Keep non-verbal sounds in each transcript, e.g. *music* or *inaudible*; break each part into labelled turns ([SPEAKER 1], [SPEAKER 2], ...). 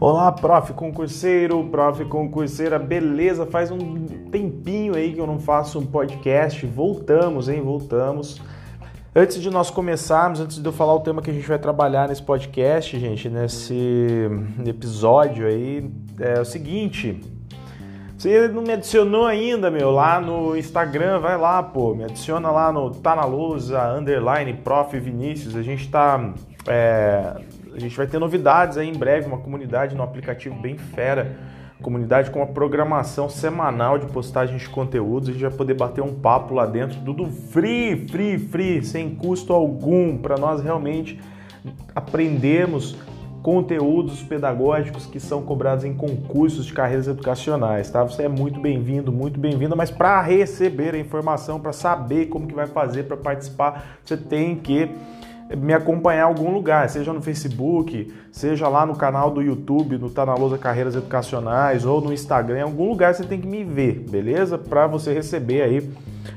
[SPEAKER 1] Olá, prof concurseiro, prof concurseira, beleza? Faz um tempinho aí que eu não faço um podcast. Voltamos, hein? Voltamos. Antes de nós começarmos, antes de eu falar o tema que a gente vai trabalhar nesse podcast, gente, nesse episódio aí, é o seguinte. Você não me adicionou ainda, meu, lá no Instagram, vai lá, pô, me adiciona lá no Tá underline, prof Vinícius. A gente tá é, a gente vai ter novidades aí em breve, uma comunidade no aplicativo bem fera, comunidade com uma programação semanal de postagem de conteúdos, a gente vai poder bater um papo lá dentro, tudo free, free, free, sem custo algum, para nós realmente aprendermos conteúdos pedagógicos que são cobrados em concursos de carreiras educacionais, tá? Você é muito bem-vindo, muito bem-vinda, mas para receber a informação, para saber como que vai fazer para participar, você tem que me acompanhar em algum lugar, seja no Facebook, seja lá no canal do YouTube, no Tá na Lousa Carreiras Educacionais ou no Instagram, em algum lugar você tem que me ver, beleza? Para você receber aí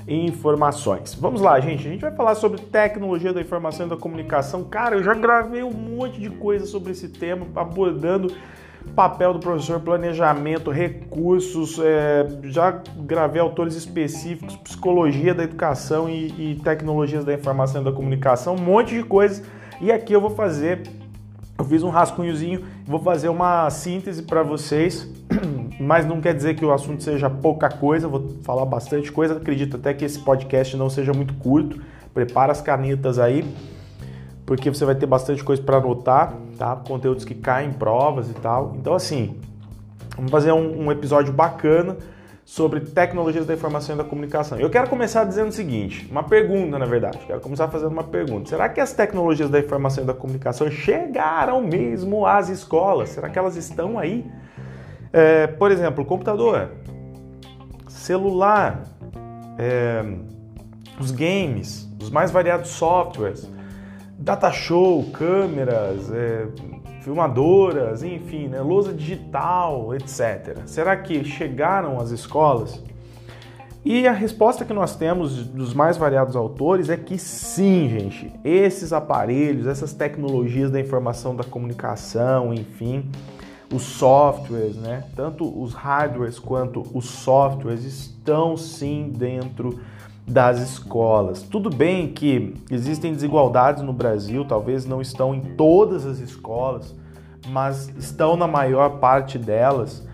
[SPEAKER 1] informações. Vamos lá, gente. A gente vai falar sobre tecnologia da informação e da comunicação. Cara, eu já gravei um monte de coisa sobre esse tema, abordando papel do professor, planejamento, recursos, é, já gravei autores específicos, psicologia da educação e, e, tecnologias da informação e da comunicação, um monte de coisas. E aqui eu vou fazer, eu fiz um rascunhozinho, vou fazer uma síntese para vocês, *clears throat* mas não quer dizer que o assunto seja pouca coisa, vou falar bastante coisa. Acredito até que esse podcast não seja muito curto. Prepara as canetas aí porque você vai ter bastante coisa para anotar, tá? Conteúdos que caem em provas e tal. Então, assim, vamos fazer um, um, episódio bacana sobre tecnologias da informação e da comunicação. Eu quero começar dizendo o seguinte, uma pergunta, na verdade. Quero começar fazendo uma pergunta. Será que as tecnologias da informação e da comunicação chegaram mesmo às escolas? Será que elas estão aí? É, por exemplo, computador, celular, é, os games, os mais variados softwares data show, câmeras, é, filmadoras, enfim, né, lousa digital, etc. Será que chegaram às escolas? E a resposta que nós temos dos mais variados autores é que sim, gente. Esses aparelhos, essas tecnologias da informação, da comunicação, enfim, os softwares, né? Tanto os hardwares quanto os softwares estão sim dentro das escolas. Tudo bem que existem desigualdades no Brasil, talvez não estão em todas as escolas, mas estão na maior parte delas.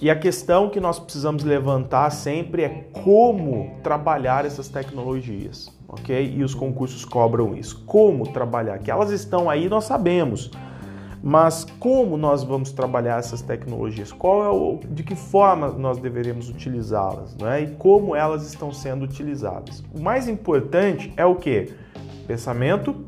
[SPEAKER 1] E a questão que nós precisamos levantar sempre é como trabalhar essas tecnologias, ok? E os concursos cobram isso. Como trabalhar? Que elas estão aí, nós sabemos. Mas como nós vamos trabalhar essas tecnologias? Qual é o, de que forma nós deveremos utilizá-las, né? E como elas estão sendo utilizadas? O mais importante é o que? Pensamento,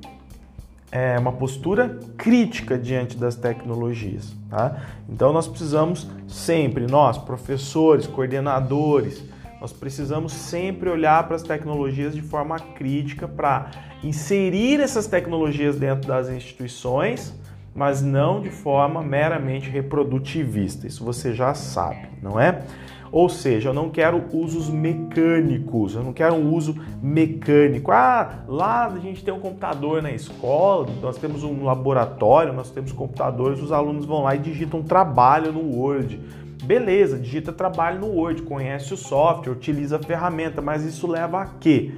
[SPEAKER 1] é uma postura crítica diante das tecnologias, tá? Então nós precisamos sempre, nós, professores, coordenadores, nós precisamos sempre olhar para as tecnologias de forma crítica para inserir essas tecnologias dentro das instituições mas não de forma meramente reprodutivista. Isso você já sabe, não é? Ou seja, eu não quero usos mecânicos, eu não quero um uso mecânico. Ah, lá a gente tem um computador na escola, nós temos um laboratório, nós temos computadores, os alunos vão lá e digitam trabalho no Word. Beleza, digita trabalho no Word, conhece o software, utiliza a ferramenta, mas isso leva a quê?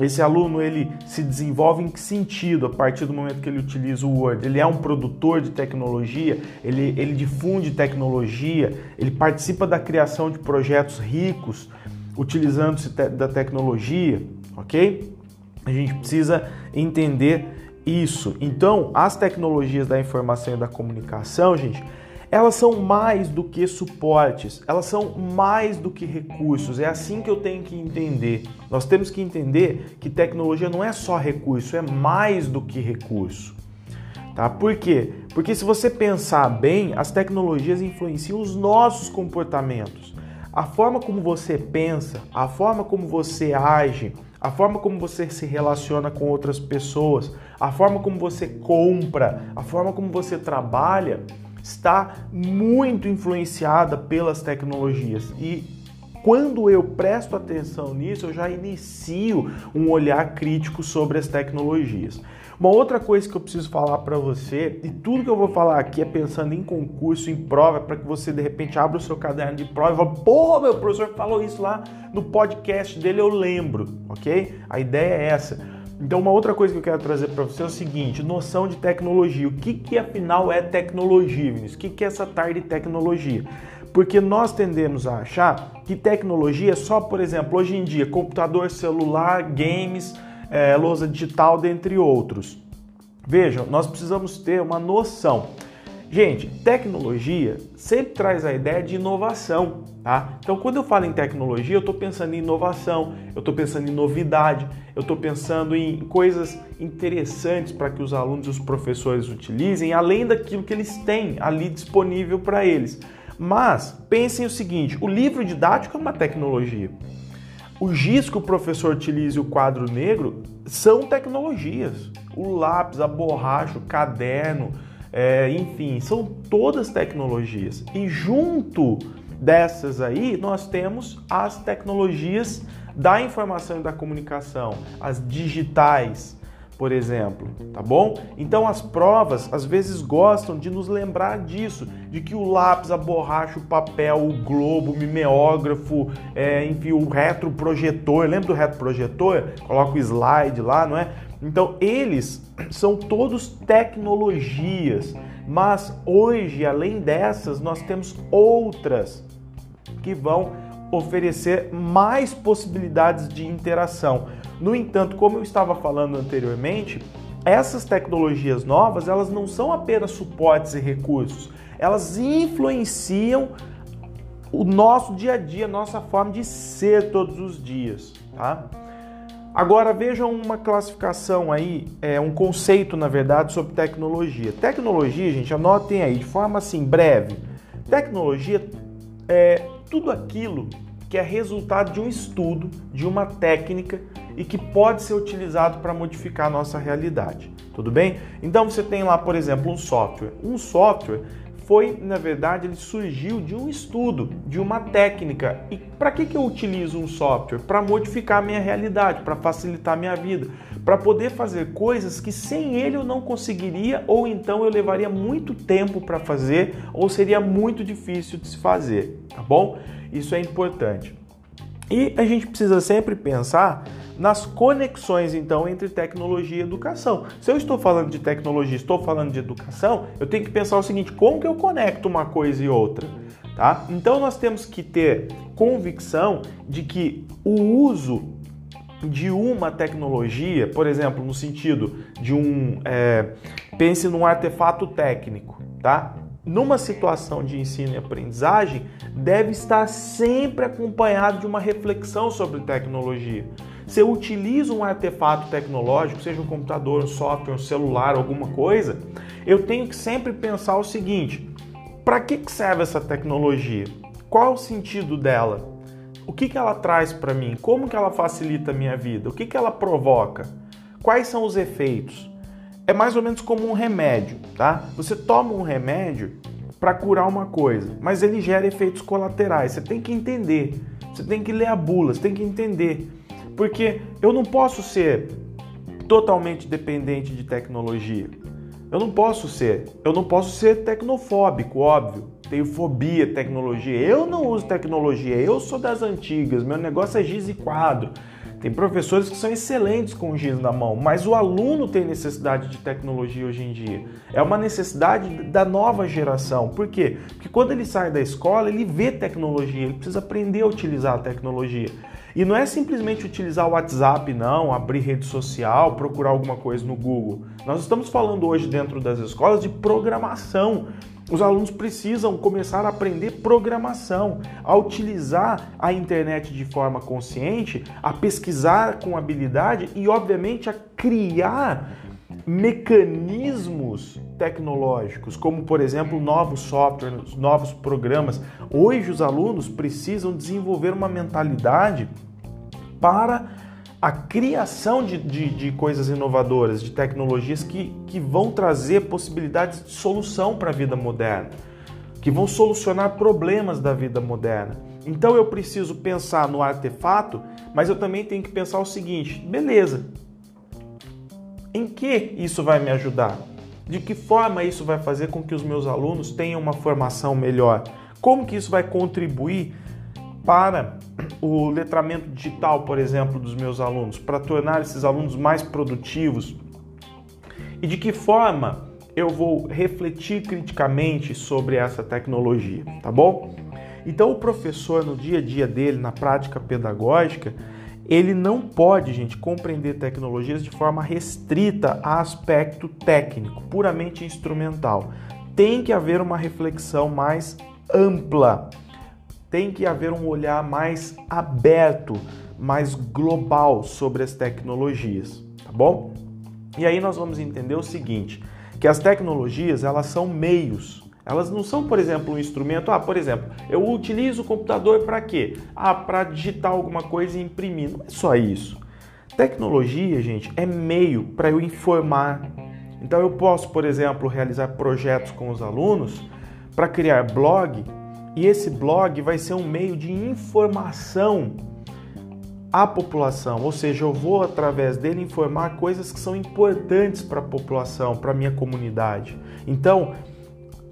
[SPEAKER 1] Esse aluno ele se desenvolve em que sentido a partir do momento que ele utiliza o Word? Ele é um produtor de tecnologia, ele, ele difunde tecnologia, ele participa da criação de projetos ricos utilizando-se da tecnologia, ok? A gente precisa entender isso. Então, as tecnologias da informação e da comunicação, gente, elas são mais do que suportes, elas são mais do que recursos. É assim que eu tenho que entender. Nós temos que entender que tecnologia não é só recurso, é mais do que recurso. Tá? Por quê? Porque se você pensar bem, as tecnologias influenciam os nossos comportamentos. A forma como você pensa, a forma como você age, a forma como você se relaciona com outras pessoas, a forma como você compra, a forma como você trabalha, está muito influenciada pelas tecnologias e quando eu presto atenção nisso, eu já inicio um olhar crítico sobre as tecnologias. Uma outra coisa que eu preciso falar para você, e tudo que eu vou falar aqui é pensando em concurso, em prova, para que você de repente abra o seu caderno de prova e fale, pô, meu professor falou isso lá no podcast dele, eu lembro, ok? A ideia é essa. Então, uma outra coisa que eu quero trazer para você é o seguinte: noção de tecnologia. O que, que afinal é tecnologia, Vinícius? O que, que é essa tarde de tecnologia? Porque nós tendemos a achar que tecnologia é só, por exemplo, hoje em dia, computador, celular, games é, lousa digital, dentre outros. Vejam, nós precisamos ter uma noção. Gente, tecnologia sempre traz a ideia de inovação, tá? Então, quando eu falo em tecnologia, eu estou pensando em inovação, eu estou pensando em novidade, eu estou pensando em coisas interessantes para que os alunos e os professores utilizem, além daquilo que eles têm ali disponível para eles. Mas pensem o seguinte: o livro didático é uma tecnologia. O giz que o professor utiliza e o quadro negro são tecnologias. O lápis, a borracha, o caderno, é, enfim, são todas tecnologias. E junto dessas aí, nós temos as tecnologias da informação e da comunicação, as digitais, por exemplo, tá bom? Então as provas às vezes gostam de nos lembrar disso, de que o lápis, a borracha, o papel, o globo, o mimeógrafo, é, enfim, o retroprojetor, lembra do retroprojetor? Coloca o slide lá, não é? Então eles são todos tecnologias, mas hoje, além dessas, nós temos outras que vão oferecer mais possibilidades de interação. No entanto, como eu estava falando anteriormente, essas tecnologias novas, elas não são apenas suportes e recursos, elas influenciam o nosso dia a dia, nossa forma de ser todos os dias, tá? Agora vejam uma classificação aí, é um conceito na verdade sobre tecnologia. Tecnologia, gente, anotem aí de forma assim breve. Tecnologia é tudo aquilo que é resultado de um estudo, de uma técnica e que pode ser utilizado para modificar a nossa realidade. Tudo bem? Então você tem lá, por exemplo, um software. Um software foi, na verdade, ele surgiu de um estudo, de uma técnica. E para que, que eu utilizo um software? Para modificar a minha realidade, para facilitar a minha vida, para poder fazer coisas que sem ele eu não conseguiria, ou então eu levaria muito tempo para fazer, ou seria muito difícil de se fazer, tá bom? Isso é importante. E a gente precisa sempre pensar nas conexões então entre tecnologia e educação. Se eu estou falando de tecnologia, estou falando de educação, eu tenho que pensar o seguinte: como que eu conecto uma coisa e outra? Tá? Então nós temos que ter convicção de que o uso de uma tecnologia, por exemplo, no sentido de um é, pense num artefato técnico, tá? Numa situação de ensino e aprendizagem, deve estar sempre acompanhado de uma reflexão sobre tecnologia. Se eu utilizo um artefato tecnológico, seja um computador, um software, um celular, alguma coisa, eu tenho que sempre pensar o seguinte: para que serve essa tecnologia? Qual é o sentido dela? O que, ela traz para mim? Como que ela facilita a minha vida? O que, que ela provoca? Quais são os efeitos? é mais ou menos como um remédio, tá? Você toma um remédio para curar uma coisa, mas ele gera efeitos colaterais. Você tem que entender, você tem que ler a bula, você tem que entender. Porque eu não posso ser totalmente dependente de tecnologia. Eu não posso ser. Eu não posso ser tecnofóbico, óbvio. Tenho fobia tecnologia. Eu não uso tecnologia. Eu sou das antigas. Meu negócio é giz e quadro. Tem professores que são excelentes com o giz na mão, mas o aluno tem necessidade de tecnologia hoje em dia. É uma necessidade da nova geração. Por quê? Porque quando ele sai da escola, ele vê tecnologia, ele precisa aprender a utilizar a tecnologia. E não é simplesmente utilizar o WhatsApp, não, abrir rede social, procurar alguma coisa no Google. Nós estamos falando hoje dentro das escolas de programação. Os alunos precisam começar a aprender programação, a utilizar a internet de forma consciente, a pesquisar com habilidade e, obviamente, a criar mecanismos tecnológicos, como por exemplo novos softwares, novos programas. Hoje os alunos precisam desenvolver uma mentalidade para a criação de, de, de, coisas inovadoras, de tecnologias que, que vão trazer possibilidades de solução para a vida moderna, que vão solucionar problemas da vida moderna. Então eu preciso pensar no artefato, mas eu também tenho que pensar o seguinte: beleza, em que isso vai me ajudar? De que forma isso vai fazer com que os meus alunos tenham uma formação melhor? Como que isso vai contribuir para o letramento digital, por exemplo, dos meus alunos, para tornar esses alunos mais produtivos? E de que forma eu vou refletir criticamente sobre essa tecnologia, tá bom? Então, o professor, no dia a dia dele, na prática pedagógica, ele não pode, gente, compreender tecnologias de forma restrita a aspecto técnico, puramente instrumental. Tem que haver uma reflexão mais ampla, tem que haver um olhar mais aberto, mais global sobre as tecnologias, tá bom? E aí nós vamos entender o seguinte, que as tecnologias, elas são meios elas não são, por exemplo, um instrumento. Ah, por exemplo, eu utilizo o computador para quê? Ah, para digitar alguma coisa e imprimir. Não é só isso. Tecnologia, gente, é meio para eu informar. Então eu posso, por exemplo, realizar projetos com os alunos para criar blog e esse blog vai ser um meio de informação à população, ou seja, eu vou através dele informar coisas que são importantes para a população, para a minha comunidade. Então,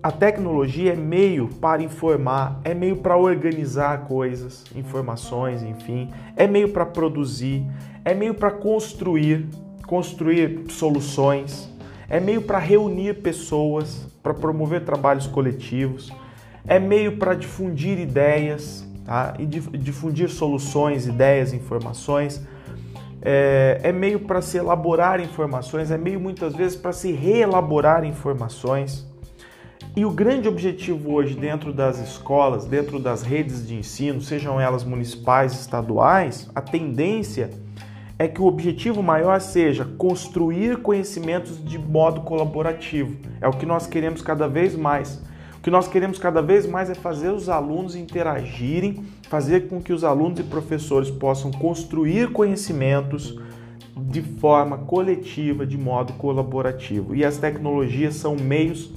[SPEAKER 1] a tecnologia é meio para informar, é meio para organizar coisas, informações, enfim, é meio para produzir, é meio para construir, construir soluções, é meio para reunir pessoas, para promover trabalhos coletivos, é meio para difundir ideias, tá? E difundir soluções, ideias, informações. É, é meio para se elaborar informações, é meio muitas vezes para se reelaborar informações. E o grande objetivo hoje dentro das escolas, dentro das redes de ensino, sejam elas municipais, estaduais, a tendência é que o objetivo maior seja construir conhecimentos de modo colaborativo. É o que nós queremos cada vez mais. O que nós queremos cada vez mais é fazer os alunos interagirem, fazer com que os alunos e professores possam construir conhecimentos de forma coletiva, de modo colaborativo. E as tecnologias são meios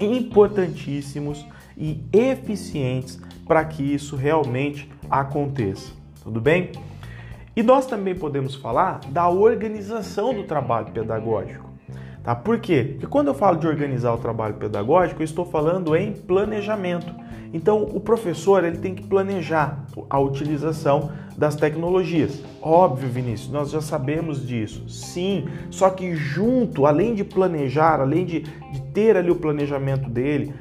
[SPEAKER 1] importantíssimos e eficientes para que isso realmente aconteça. Tudo bem? E nós também podemos falar da organização do trabalho pedagógico. Tá? Por quê? Porque quando eu falo de organizar o trabalho pedagógico, eu estou falando em planejamento. Então, o professor ele tem que planejar a utilização das tecnologias. Óbvio, Vinícius, nós já sabemos disso. Sim, só que junto, além de planejar, além de, de ter ali o planejamento dele,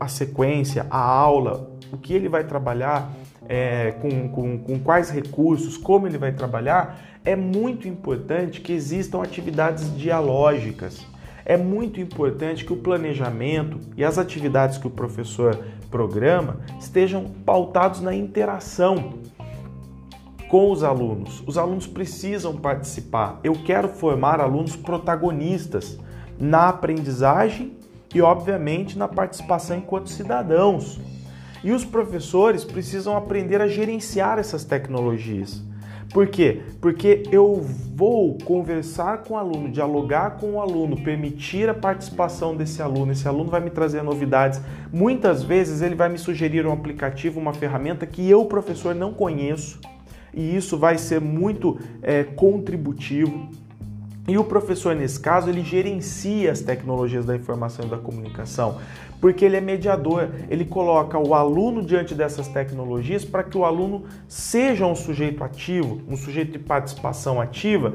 [SPEAKER 1] a sequência, a aula, o que ele vai trabalhar, é, com, com, com quais recursos, como ele vai trabalhar, é muito importante que existam atividades dialógicas. É muito importante que o planejamento e as atividades que o professor programa estejam pautados na interação com os alunos. Os alunos precisam participar. Eu quero formar alunos protagonistas na aprendizagem e, obviamente, na participação enquanto cidadãos. E os professores precisam aprender a gerenciar essas tecnologias. Por quê? Porque eu vou conversar com o aluno, dialogar com o aluno, permitir a participação desse aluno. Esse aluno vai me trazer novidades. Muitas vezes ele vai me sugerir um aplicativo, uma ferramenta que eu, professor, não conheço. E isso vai ser muito é, contributivo. E o professor, nesse caso, ele gerencia as tecnologias da informação e da comunicação porque ele é mediador, ele coloca o aluno diante dessas tecnologias para que o aluno seja um sujeito ativo, um sujeito de participação ativa.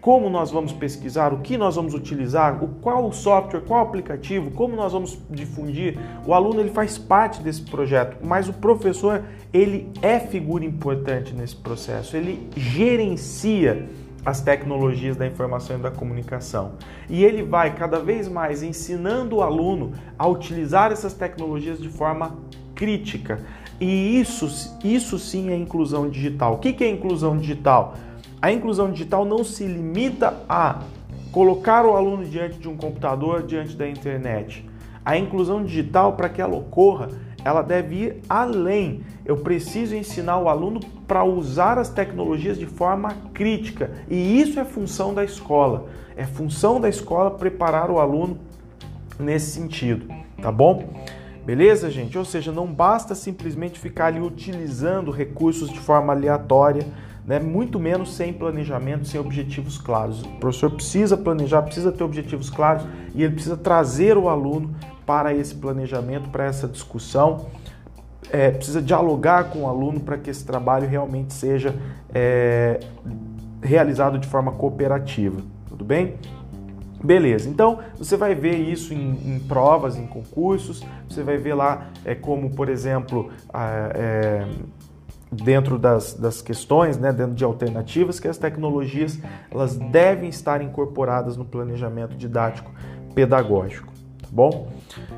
[SPEAKER 1] Como nós vamos pesquisar, o que nós vamos utilizar, o qual software, qual aplicativo, como nós vamos difundir. O aluno ele faz parte desse projeto, mas o professor ele é figura importante nesse processo, ele gerencia as tecnologias da informação e da comunicação. E ele vai cada vez mais ensinando o aluno a utilizar essas tecnologias de forma crítica. E isso, isso sim é inclusão digital. O que é inclusão digital? A inclusão digital não se limita a colocar o aluno diante de um computador, diante da internet. A inclusão digital, para que ela ocorra, ela deve ir além. Eu preciso ensinar o aluno para usar as tecnologias de forma crítica. E isso é função da escola. É função da escola preparar o aluno nesse sentido, tá bom? Beleza, gente? Ou seja, não basta simplesmente ficar ali utilizando recursos de forma aleatória, né? muito menos sem planejamento, sem objetivos claros. O professor precisa planejar, precisa ter objetivos claros e ele precisa trazer o aluno para esse planejamento, para essa discussão. É, precisa dialogar com o aluno para que esse trabalho realmente seja é, realizado de forma cooperativa. Tudo bem? Beleza, então você vai ver isso em, em, provas, em concursos, você vai ver lá é, como, por exemplo, é, dentro das, das questões, né, dentro de alternativas, que as tecnologias elas devem estar incorporadas no planejamento didático pedagógico, bom?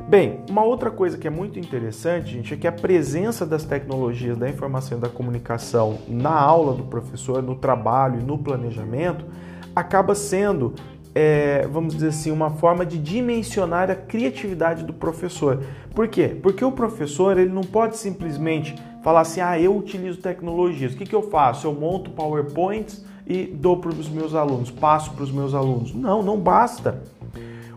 [SPEAKER 1] Bem, uma outra coisa que é muito interessante, gente, é que a presença das tecnologias da informação e da comunicação na aula do professor, no trabalho e no planejamento, acaba sendo é, vamos dizer assim, uma forma de dimensionar a criatividade do professor. Por quê? Porque o professor ele não pode simplesmente falar assim, ah, eu utilizo tecnologias. O que, que eu faço? Eu monto PowerPoints e dou para os meus alunos, passo para os meus alunos. Não, não basta.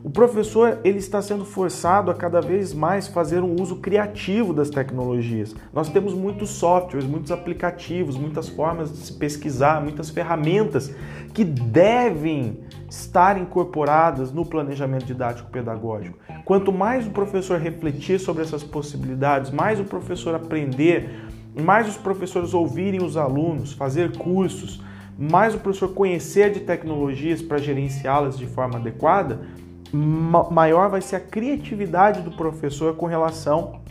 [SPEAKER 1] O professor ele está sendo forçado a cada vez mais fazer um uso criativo das tecnologias. Nós temos muitos softwares, muitos aplicativos, muitas formas de se pesquisar, muitas ferramentas que devem estar incorporadas no planejamento didático pedagógico. Quanto mais o professor refletir sobre essas possibilidades, mais o professor aprender, mais os professores ouvirem os alunos, fazer cursos, mais o professor conhecer de tecnologias para gerenciá-las de forma adequada, maior vai ser a criatividade do professor com relação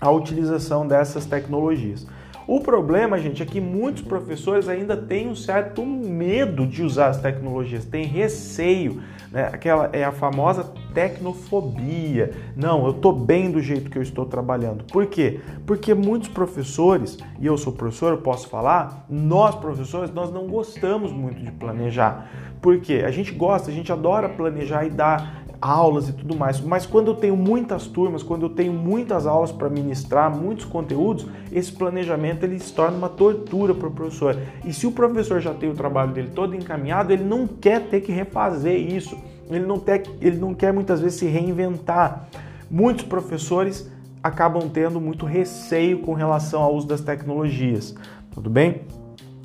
[SPEAKER 1] à utilização dessas tecnologias. O problema, gente, é que muitos professores ainda têm um certo medo de usar as tecnologias, têm receio, né? Aquela é a famosa tecnofobia. Não, eu estou bem do jeito que eu estou trabalhando. Por quê? Porque muitos professores, e eu sou professor, eu posso falar, nós professores, nós não gostamos muito de planejar. Por quê? A gente gosta, a gente adora planejar e dar aulas e tudo mais. Mas quando eu tenho muitas turmas, quando eu tenho muitas aulas para ministrar, muitos conteúdos, esse planejamento ele se torna uma tortura para o professor. E se o professor já tem o trabalho dele todo encaminhado, ele não quer ter que refazer isso. Ele não, ter, ele não quer muitas vezes se reinventar. Muitos professores acabam tendo muito receio com relação ao uso das tecnologias. Tudo bem?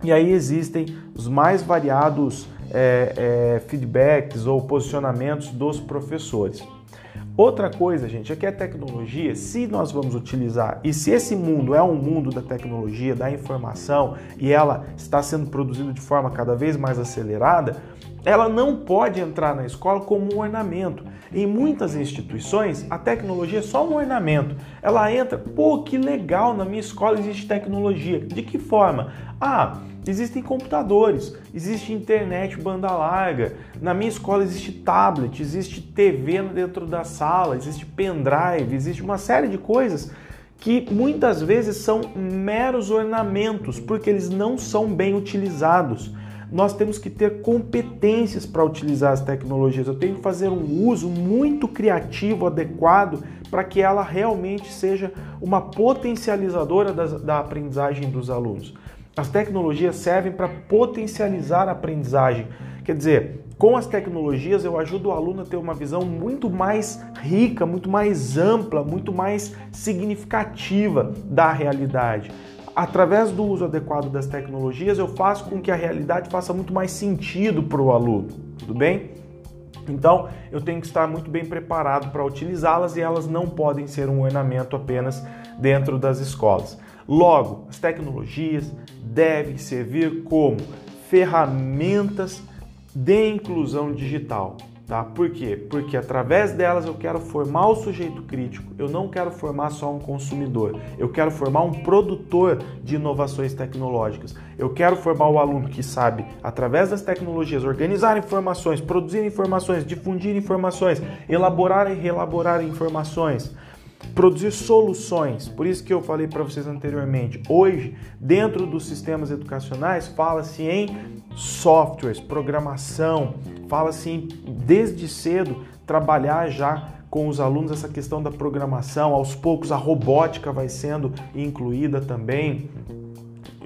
[SPEAKER 1] E aí existem os mais variados é, é, feedbacks ou posicionamentos dos professores. Outra coisa, gente, é que a tecnologia, se nós vamos utilizar, e se esse mundo é um mundo da tecnologia, da informação, e ela está sendo produzida de forma cada vez mais acelerada, ela não pode entrar na escola como um ornamento. Em muitas instituições, a tecnologia é só um ornamento. Ela entra, pô, que legal, na minha escola existe tecnologia. De que forma? Ah, existem computadores, existe internet banda larga. Na minha escola existe tablet, existe TV dentro da sala, existe pendrive, existe uma série de coisas que muitas vezes são meros ornamentos, porque eles não são bem utilizados nós temos que ter competências para utilizar as tecnologias. Eu tenho que fazer um uso muito criativo, adequado, para que ela realmente seja uma potencializadora da, da aprendizagem dos alunos. As tecnologias servem para potencializar a aprendizagem. Quer dizer, com as tecnologias eu ajudo o aluno a ter uma visão muito mais rica, muito mais ampla, muito mais significativa da realidade através do uso adequado das tecnologias, eu faço com que a realidade faça muito mais sentido para o aluno, tudo bem? Então, eu tenho que estar muito bem preparado para utilizá-las e elas não podem ser um ornamento apenas dentro das escolas. Logo, as tecnologias devem servir como ferramentas de inclusão digital. Tá? Por quê? Porque através delas eu quero formar o sujeito crítico, eu não quero formar só um consumidor, eu quero formar um produtor de inovações tecnológicas. Eu quero formar o aluno que sabe, através das tecnologias, organizar informações, produzir informações, difundir informações, elaborar e reelaborar informações produzir soluções. Por isso que eu falei para vocês anteriormente. Hoje, dentro dos sistemas educacionais, fala-se em softwares, programação, fala-se em desde cedo trabalhar já com os alunos essa questão da programação. Aos poucos a robótica vai sendo incluída também.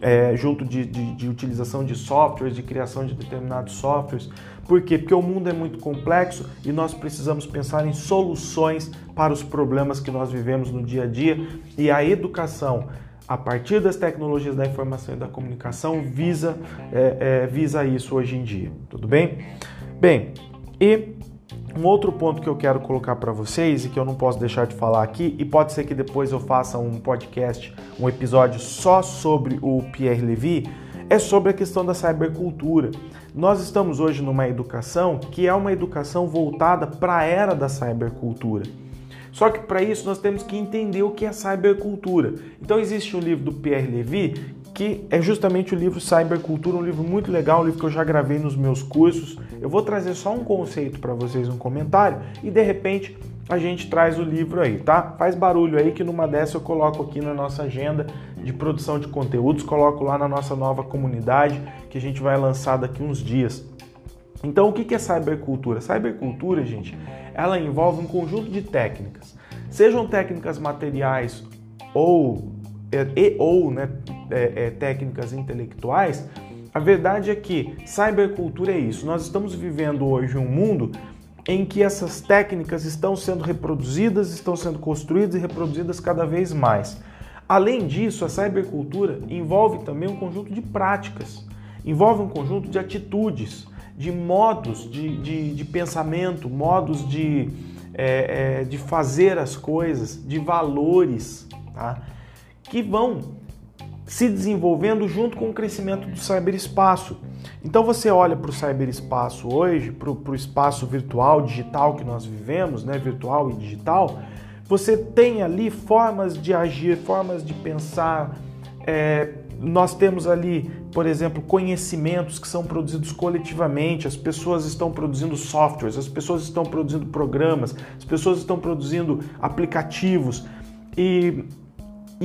[SPEAKER 1] é, junto de, de, de, utilização de softwares, de criação de determinados softwares. Por quê? Porque o mundo é muito complexo e nós precisamos pensar em soluções para os problemas que nós vivemos no dia a dia e a educação a partir das tecnologias da informação e da comunicação visa, é, é, visa isso hoje em dia. Tudo bem? Bem, e um outro ponto que eu quero colocar para vocês e que eu não posso deixar de falar aqui, e pode ser que depois eu faça um podcast, um episódio só sobre o Pierre Levy, é sobre a questão da cybercultura. Nós estamos hoje numa educação que é uma educação voltada para a era da cybercultura. Só que para isso nós temos que entender o que é cybercultura. Então existe um livro do Pierre Levy que é justamente o livro Cybercultura, um livro muito legal, um livro que eu já gravei nos meus cursos. Eu vou trazer só um conceito para vocês um comentário e de repente a gente traz o livro aí, tá? Faz barulho aí que numa dessa eu coloco aqui na nossa agenda de produção de conteúdos, coloco lá na nossa nova comunidade que a gente vai lançar daqui uns dias. Então, o que é cybercultura? Cybercultura, gente, ela envolve um conjunto de técnicas, sejam técnicas materiais ou é, e ou né, é, é, técnicas intelectuais. A verdade é que cybercultura é isso. Nós estamos vivendo hoje um mundo em que essas técnicas estão sendo reproduzidas, estão sendo construídas e reproduzidas cada vez mais. Além disso, a cybercultura envolve também um conjunto de práticas, envolve um conjunto de atitudes de modos de, de, de pensamento, modos de, é, é, de fazer as coisas, de valores, tá? que vão se desenvolvendo junto com o crescimento do cyberespaço. Então você olha para o cyberespaço hoje, para o espaço virtual, digital que nós vivemos, né, virtual e digital, você tem ali formas de agir, formas de pensar, é, nós temos ali, por exemplo, conhecimentos que são produzidos coletivamente, as pessoas estão produzindo softwares, as pessoas estão produzindo programas, as pessoas estão produzindo aplicativos e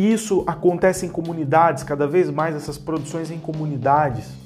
[SPEAKER 1] isso acontece em comunidades, cada vez mais essas produções em comunidades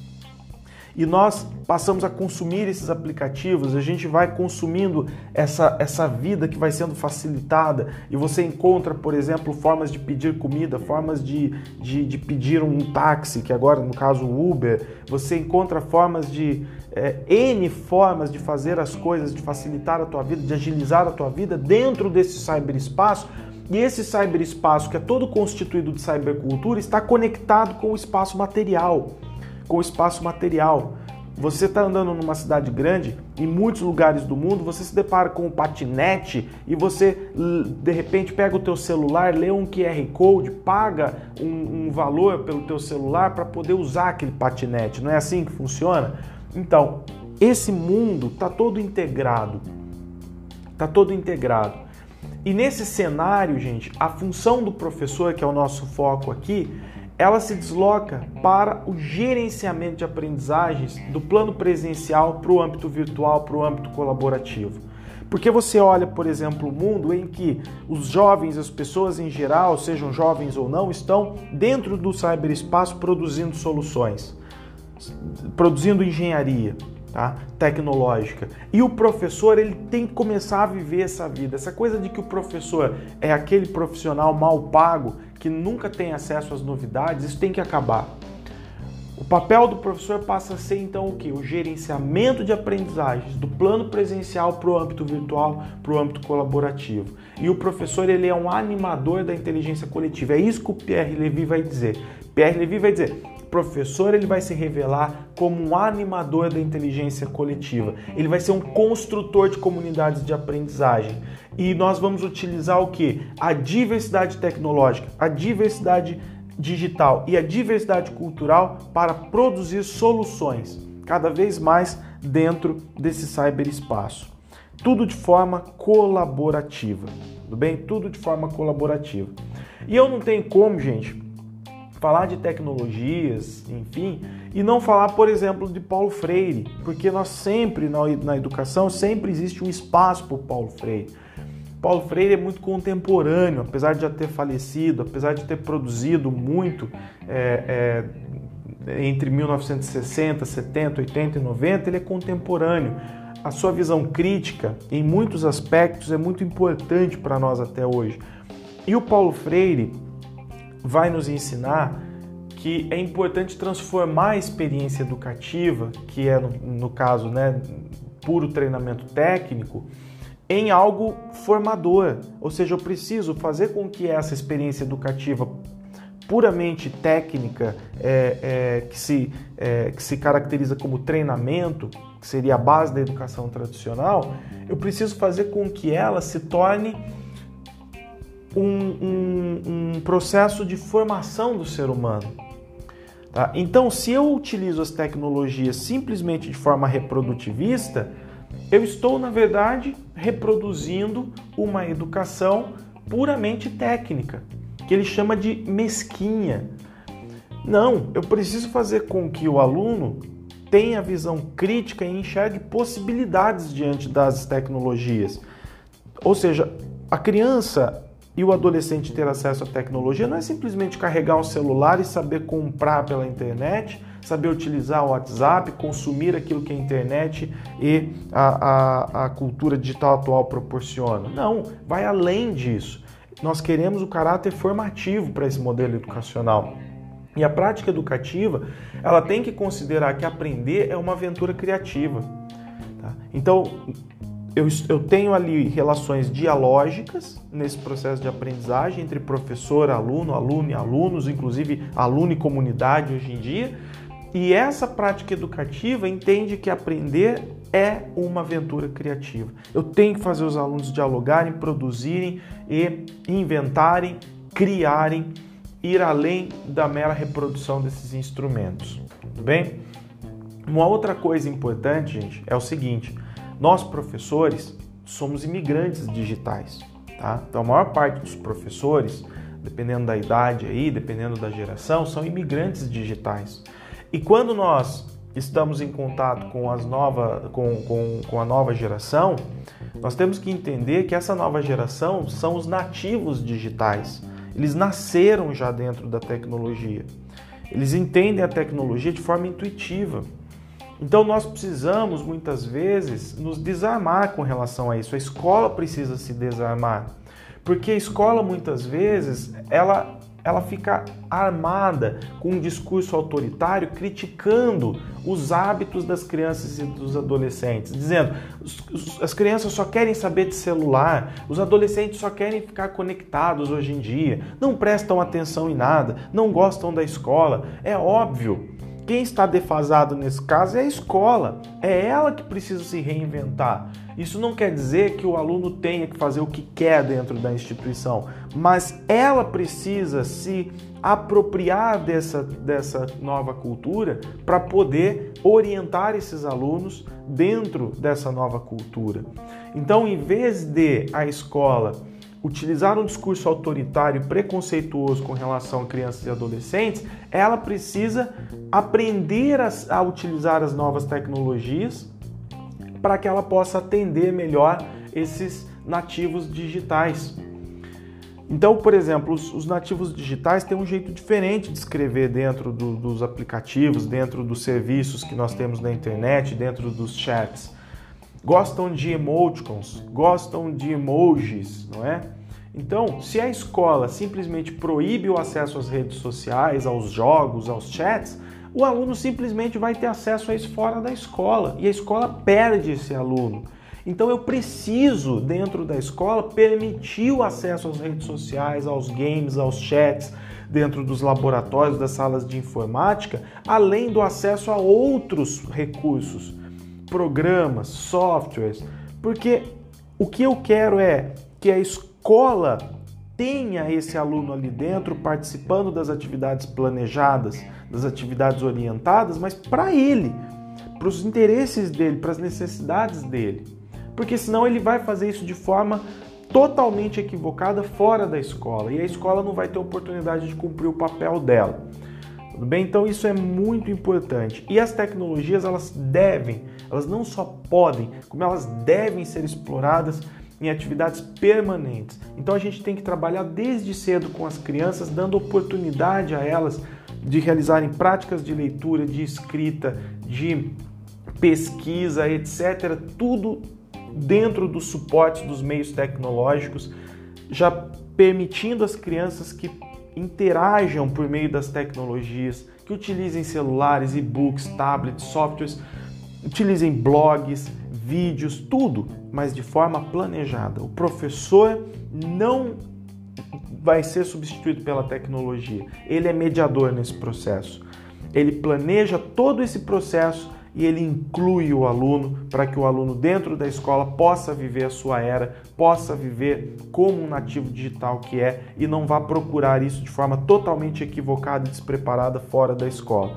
[SPEAKER 1] e nós passamos a consumir esses aplicativos, a gente vai consumindo essa, essa vida que vai sendo facilitada e você encontra, por exemplo, formas de pedir comida, formas de, de, de pedir um táxi, que agora no caso Uber, você encontra formas de é, N formas de fazer as coisas, de facilitar a tua vida, de agilizar a tua vida dentro desse cyberespaço. E esse cyberespaço, que é todo constituído de cybercultura, está conectado com o espaço material com o espaço material. Você está andando numa cidade grande, em muitos lugares do mundo, você se depara com um patinete e você de repente pega o teu celular, lê um QR Code, paga um, um valor pelo teu celular para poder usar aquele patinete. Não é assim que funciona? Então, esse mundo está todo integrado. Está todo integrado. E nesse cenário, gente, a função do professor, que é o nosso foco aqui, ela se desloca para o gerenciamento de aprendizagens do plano presencial para o âmbito virtual, para o âmbito colaborativo. Porque você olha, por exemplo, o mundo em que os jovens, as pessoas em geral, sejam jovens ou não, estão dentro do cyberespaço produzindo soluções, produzindo engenharia, tá? tecnológica. E o professor ele tem que começar a viver essa vida. Essa coisa de que o professor é aquele profissional mal pago que nunca tem acesso às novidades, isso tem que acabar. O papel do professor passa a ser então o que? O gerenciamento de aprendizagens do plano presencial para o âmbito virtual, para o âmbito colaborativo. E o professor ele é um animador da inteligência coletiva. É isso que o Pierre Levy vai dizer. Pierre Levy vai dizer: professor ele vai se revelar como um animador da inteligência coletiva. Ele vai ser um construtor de comunidades de aprendizagem. E nós vamos utilizar o que? A diversidade tecnológica, a diversidade digital e a diversidade cultural para produzir soluções cada vez mais dentro desse cyberespaço. Tudo de forma colaborativa, tudo bem? Tudo de forma colaborativa. E eu não tenho como, gente, falar de tecnologias, enfim, e não falar, por exemplo, de Paulo Freire, porque nós sempre, na educação, sempre existe um espaço para Paulo Freire. Paulo Freire é muito contemporâneo, apesar de já ter falecido, apesar de ter produzido muito é, é, entre 1960, 70, 80 e 90, ele é contemporâneo. A sua visão crítica, em muitos aspectos, é muito importante para nós até hoje. E o Paulo Freire, vai nos ensinar que é importante transformar a experiência educativa, que é no, no caso, né, puro treinamento técnico, em algo formador. Ou seja, eu preciso fazer com que essa experiência educativa puramente técnica, é, é, que, se, é, que se caracteriza como treinamento, que seria a base da educação tradicional, eu preciso fazer com que ela se torne um, um, um processo de formação do ser humano. Tá? Então, se eu utilizo as tecnologias simplesmente de forma reprodutivista, eu estou, na verdade, reproduzindo uma educação puramente técnica que ele chama de mesquinha. Não, eu preciso fazer com que o aluno tenha visão crítica e enxergue possibilidades diante das tecnologias. Ou seja, a criança e o adolescente ter acesso à tecnologia não é simplesmente carregar um celular e saber comprar pela internet, saber utilizar o WhatsApp, consumir aquilo que a internet e a, a, a cultura digital atual proporciona. Não, vai além disso nós queremos o caráter formativo para esse modelo educacional. E a prática educativa, ela tem que considerar que aprender é uma aventura criativa. Tá? Então, eu, eu tenho ali relações dialógicas nesse processo de aprendizagem entre professor, aluno, aluno e alunos, inclusive aluno e comunidade hoje em dia. E essa prática educativa entende que aprender é uma aventura criativa. Eu tenho que fazer os alunos dialogarem, produzirem e inventarem, criarem, ir além da mera reprodução desses instrumentos. Tudo bem? Uma outra coisa importante, gente, é o seguinte: nós professores somos imigrantes digitais, tá? Então a maior parte dos professores, dependendo da idade aí, dependendo da geração, são imigrantes digitais. E quando nós estamos em contato com, as nova, com, com, com a nova geração, nós temos que entender que essa nova geração são os nativos digitais. Eles nasceram já dentro da tecnologia. Eles entendem a tecnologia de forma intuitiva. Então nós precisamos muitas vezes nos desarmar com relação a isso. A escola precisa se desarmar. Porque a escola muitas vezes ela ela fica armada com um discurso autoritário criticando os hábitos das crianças e dos adolescentes, dizendo as crianças só querem saber de celular, os adolescentes só querem ficar conectados hoje em dia, não prestam atenção em nada, não gostam da escola. É óbvio quem está defasado nesse caso é a escola, é ela que precisa se reinventar. Isso não quer dizer que o aluno tenha que fazer o que quer dentro da instituição, mas ela precisa se apropriar dessa, dessa nova cultura para poder orientar esses alunos dentro dessa nova cultura. Então, em vez de a escola utilizar um discurso autoritário e preconceituoso com relação a crianças e adolescentes, ela precisa aprender a, a utilizar as novas tecnologias para que ela possa atender melhor esses nativos digitais. Então, por exemplo, os, os, nativos digitais têm um jeito diferente de escrever dentro do, dos aplicativos, dentro dos serviços que nós temos na internet, dentro dos chats gostam de emoticons, gostam de emojis, não é? Então, se a escola simplesmente proíbe o acesso às redes sociais, aos jogos, aos chats, o aluno simplesmente vai ter acesso a isso fora da escola e a escola perde esse aluno. Então eu preciso, dentro da escola, permitir o acesso às redes sociais, aos games, aos chats, dentro dos laboratórios, das salas de informática, além do acesso a outros recursos programas, softwares, porque o que eu quero é que a escola tenha esse aluno ali dentro participando das atividades planejadas, das atividades orientadas, mas para ele, para os interesses dele, para as necessidades dele. Porque senão ele vai fazer isso de forma totalmente equivocada fora da escola e a escola não vai ter oportunidade de cumprir o papel dela. Tudo bem? Então isso é muito importante. E as tecnologias, elas devem, elas não só podem, como elas devem ser exploradas em atividades permanentes. Então a gente tem que trabalhar desde cedo com as crianças, dando oportunidade a elas de realizarem práticas de leitura, de escrita, de pesquisa, etc. Tudo dentro dos suportes dos meios tecnológicos, já permitindo às crianças que interajam por meio das tecnologias, que utilizem celulares, e-books, tablets, softwares, utilizem blogs, vídeos, tudo, mas de forma planejada. O professor não vai ser substituído pela tecnologia. Ele é mediador nesse processo. Ele planeja todo esse processo e ele inclui o aluno para que o aluno dentro da escola possa viver a sua era, possa viver como um nativo digital que é e não vá procurar isso de forma totalmente equivocada e despreparada fora da escola.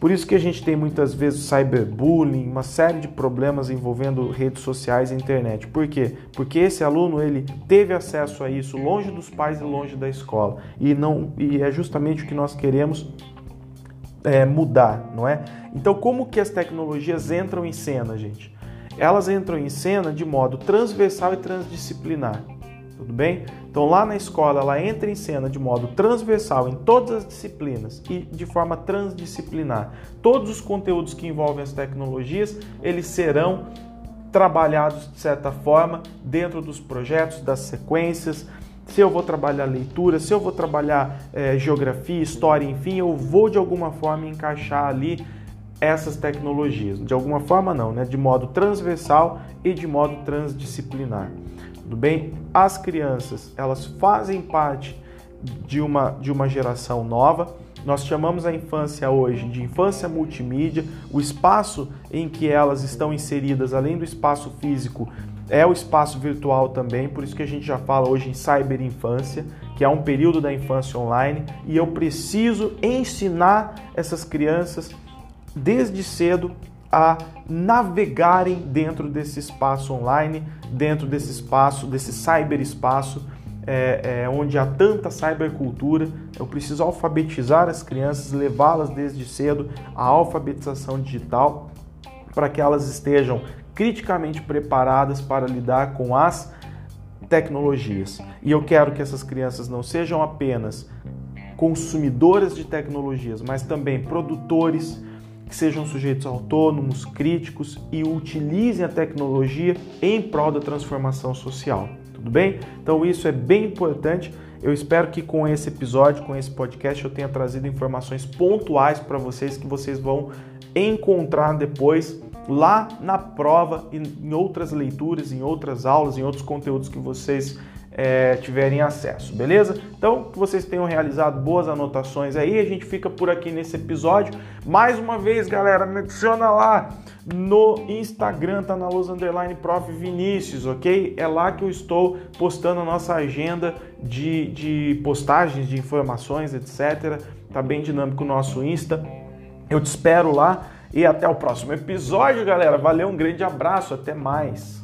[SPEAKER 1] Por isso que a gente tem muitas vezes cyberbullying, uma série de problemas envolvendo redes sociais e internet. Por quê? Porque esse aluno ele teve acesso a isso longe dos pais e longe da escola. E não e é justamente o que nós queremos é, mudar, não é? Então, como que as tecnologias entram em cena, gente? Elas entram em cena de modo transversal e transdisciplinar, tudo bem? Então, lá na escola, ela entra em cena de modo transversal em todas as disciplinas e de forma transdisciplinar. Todos os conteúdos que envolvem as tecnologias, eles serão trabalhados de certa forma dentro dos projetos, das sequências, se eu vou trabalhar leitura, se eu vou trabalhar é, geografia, história, enfim, eu vou de alguma forma encaixar ali essas tecnologias. De alguma forma não, né? De modo transversal e de modo transdisciplinar. Tudo bem? As crianças, elas fazem parte de uma, de uma geração nova. Nós chamamos a infância hoje de infância multimídia. O espaço em que elas estão inseridas, além do espaço físico, é o espaço virtual também, por isso que a gente já fala hoje em cyberinfância, que é um período da infância online, e eu preciso ensinar essas crianças desde cedo a navegarem dentro desse espaço online, dentro desse espaço, desse cyberespaço, é, é, onde há tanta cybercultura. Eu preciso alfabetizar as crianças, levá-las desde cedo à alfabetização digital, para que elas estejam criticamente preparadas para lidar com as tecnologias. E eu quero que essas crianças não sejam apenas consumidoras de tecnologias, mas também produtores, que sejam sujeitos autônomos, críticos e utilizem a tecnologia em prol da transformação social. Tudo bem? Então isso é bem importante. Eu espero que com esse episódio, com esse podcast, eu tenha trazido informações pontuais para vocês que vocês vão encontrar depois lá na prova, em outras leituras, em outras aulas, em outros conteúdos que vocês é, tiverem acesso, beleza? Então, que vocês tenham realizado boas anotações aí, a gente fica por aqui nesse episódio. Mais uma vez, galera, me adiciona lá no Instagram, tá na Luz Underline Prof. Vinícius, ok? É lá que eu estou postando a nossa agenda de, de postagens, de informações, etc. Tá bem dinâmico o nosso Insta. Eu te espero lá. E até o próximo episódio, galera. Valeu, um grande abraço, até mais.